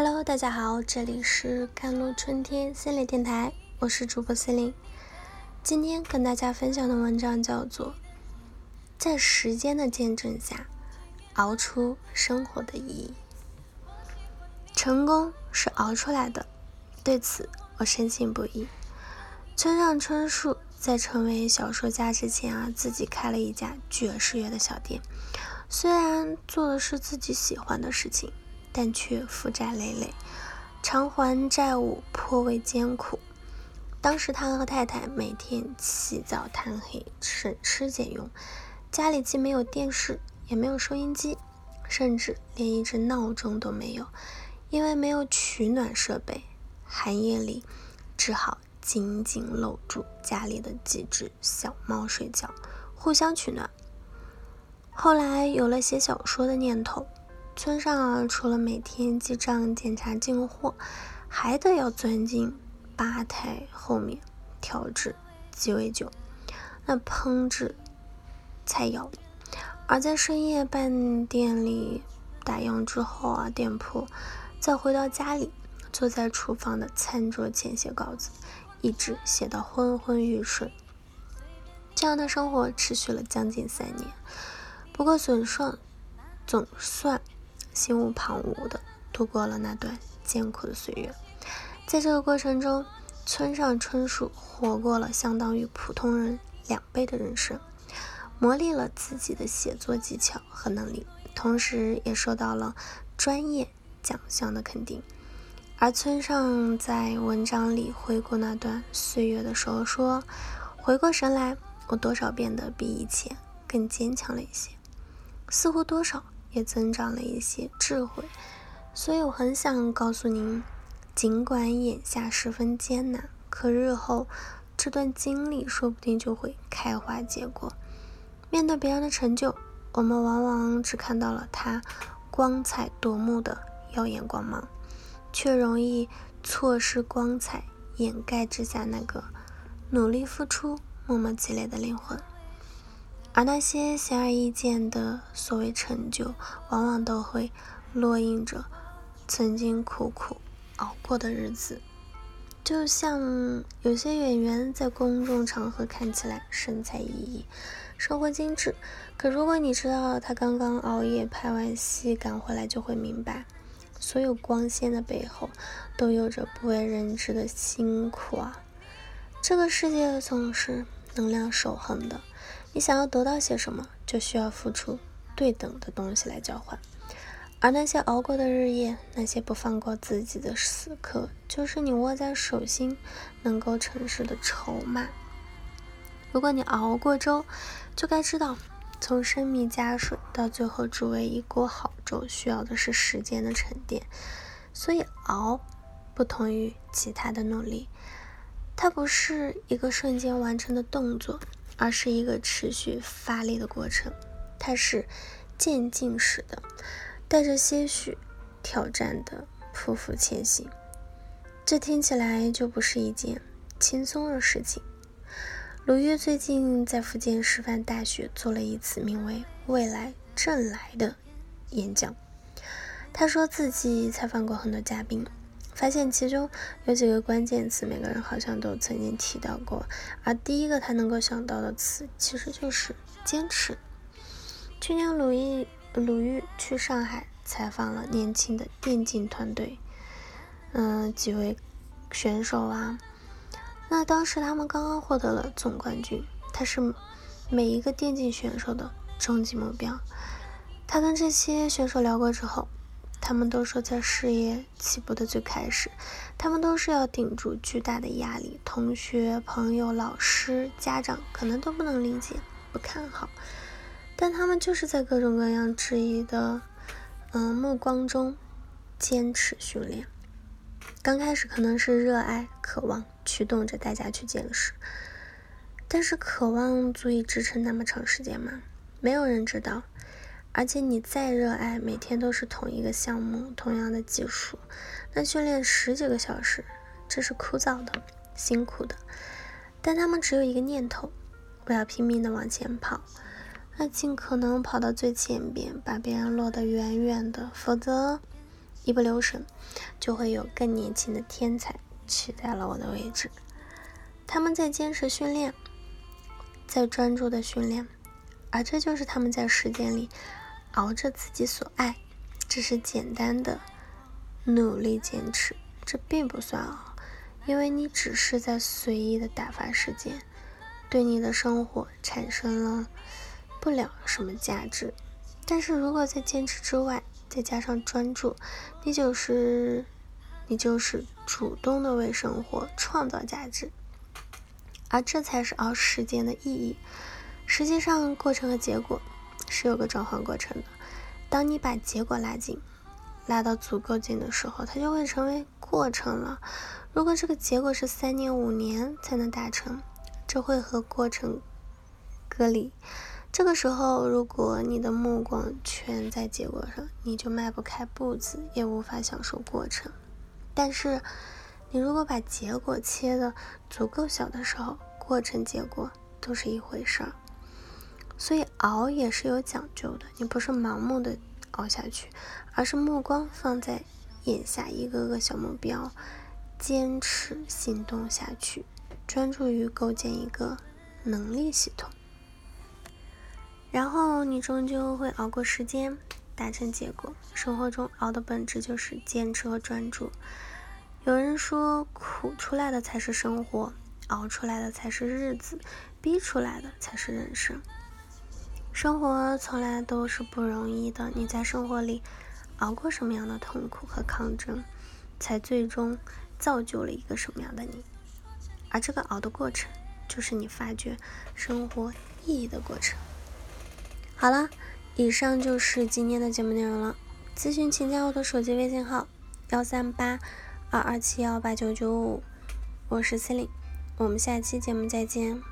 Hello，大家好，这里是甘露春天心理电台，我是主播心灵。今天跟大家分享的文章叫做《在时间的见证下熬出生活的意义》。成功是熬出来的，对此我深信不疑。村上春树在成为小说家之前啊，自己开了一家爵士乐的小店，虽然做的是自己喜欢的事情。但却负债累累，偿还债务颇为艰苦。当时他和太太每天起早贪黑，省吃俭用，家里既没有电视，也没有收音机，甚至连一只闹钟都没有。因为没有取暖设备，寒夜里只好紧紧搂住家里的几只小猫睡觉，互相取暖。后来有了写小说的念头。村上啊，除了每天记账检查进货，还得要钻进吧台后面调制鸡尾酒，那烹制菜肴。而在深夜半店里打烊之后啊，店铺再回到家里，坐在厨房的餐桌前写稿子，一直写到昏昏欲睡。这样的生活持续了将近三年。不过，损算总算。心无旁骛的度过了那段艰苦的岁月，在这个过程中，村上春树活过了相当于普通人两倍的人生，磨砺了自己的写作技巧和能力，同时也受到了专业奖项的肯定。而村上在文章里回顾那段岁月的时候说：“回过神来，我多少变得比以前更坚强了一些，似乎多少。”也增长了一些智慧，所以我很想告诉您，尽管眼下十分艰难，可日后这段经历说不定就会开花结果。面对别人的成就，我们往往只看到了他光彩夺目的耀眼光芒，却容易错失光彩掩盖之下那个努力付出、默默积累的灵魂。而那些显而易见的所谓成就，往往都会烙印着曾经苦苦熬过的日子。就像有些演员在公众场合看起来神采奕奕、生活精致，可如果你知道他刚刚熬夜拍完戏赶回来，就会明白，所有光鲜的背后都有着不为人知的辛苦啊！这个世界总是能量守恒的。你想要得到些什么，就需要付出对等的东西来交换。而那些熬过的日夜，那些不放过自己的死刻，就是你握在手心能够成事的筹码。如果你熬过粥，就该知道，从生米加水到最后煮为一锅好粥，需要的是时间的沉淀。所以熬，不同于其他的努力，它不是一个瞬间完成的动作。而是一个持续发力的过程，它是渐进式的，带着些许挑战的匍匐前行。这听起来就不是一件轻松的事情。鲁豫最近在福建师范大学做了一次名为“未来正来”的演讲，他说自己采访过很多嘉宾。发现其中有几个关键词，每个人好像都曾经提到过。而第一个他能够想到的词，其实就是坚持。去年鲁豫鲁豫去上海采访了年轻的电竞团队，嗯，几位选手啊。那当时他们刚刚获得了总冠军，他是每一个电竞选手的终极目标。他跟这些选手聊过之后。他们都说，在事业起步的最开始，他们都是要顶住巨大的压力，同学、朋友、老师、家长可能都不能理解、不看好，但他们就是在各种各样质疑的嗯目光中坚持训练。刚开始可能是热爱、渴望驱动着大家去见识，但是渴望足以支撑那么长时间吗？没有人知道。而且你再热爱，每天都是同一个项目、同样的技术，那训练十几个小时，这是枯燥的、辛苦的。但他们只有一个念头：我要拼命的往前跑，那尽可能跑到最前边，把别人落得远远的。否则，一不留神，就会有更年轻的天才取代了我的位置。他们在坚持训练，在专注的训练，而这就是他们在时间里熬着自己所爱，只是简单的努力坚持。这并不算熬，因为你只是在随意的打发时间，对你的生活产生了不了什么价值。但是如果在坚持之外，再加上专注，你就是你就是主动的为生活创造价值，而这才是熬时间的意义。实际上，过程和结果是有个转换过程的。当你把结果拉近，拉到足够近的时候，它就会成为过程了。如果这个结果是三年、五年才能达成，这会和过程隔离。这个时候，如果你的目光全在结果上，你就迈不开步子，也无法享受过程。但是，你如果把结果切的足够小的时候，过程、结果都是一回事儿。所以，熬也是有讲究的。你不是盲目的熬下去，而是目光放在眼下一个个小目标，坚持行动下去，专注于构建一个能力系统。然后你终究会熬过时间，达成结果。生活中熬的本质就是坚持和专注。有人说，苦出来的才是生活，熬出来的才是日子，逼出来的才是人生。生活从来都是不容易的，你在生活里熬过什么样的痛苦和抗争，才最终造就了一个什么样的你。而这个熬的过程，就是你发掘生活意义的过程。好了，以上就是今天的节目内容了。咨询请加我的手机微信号：幺三八二二七幺八九九五，我是 c e l i n e 我们下期节目再见。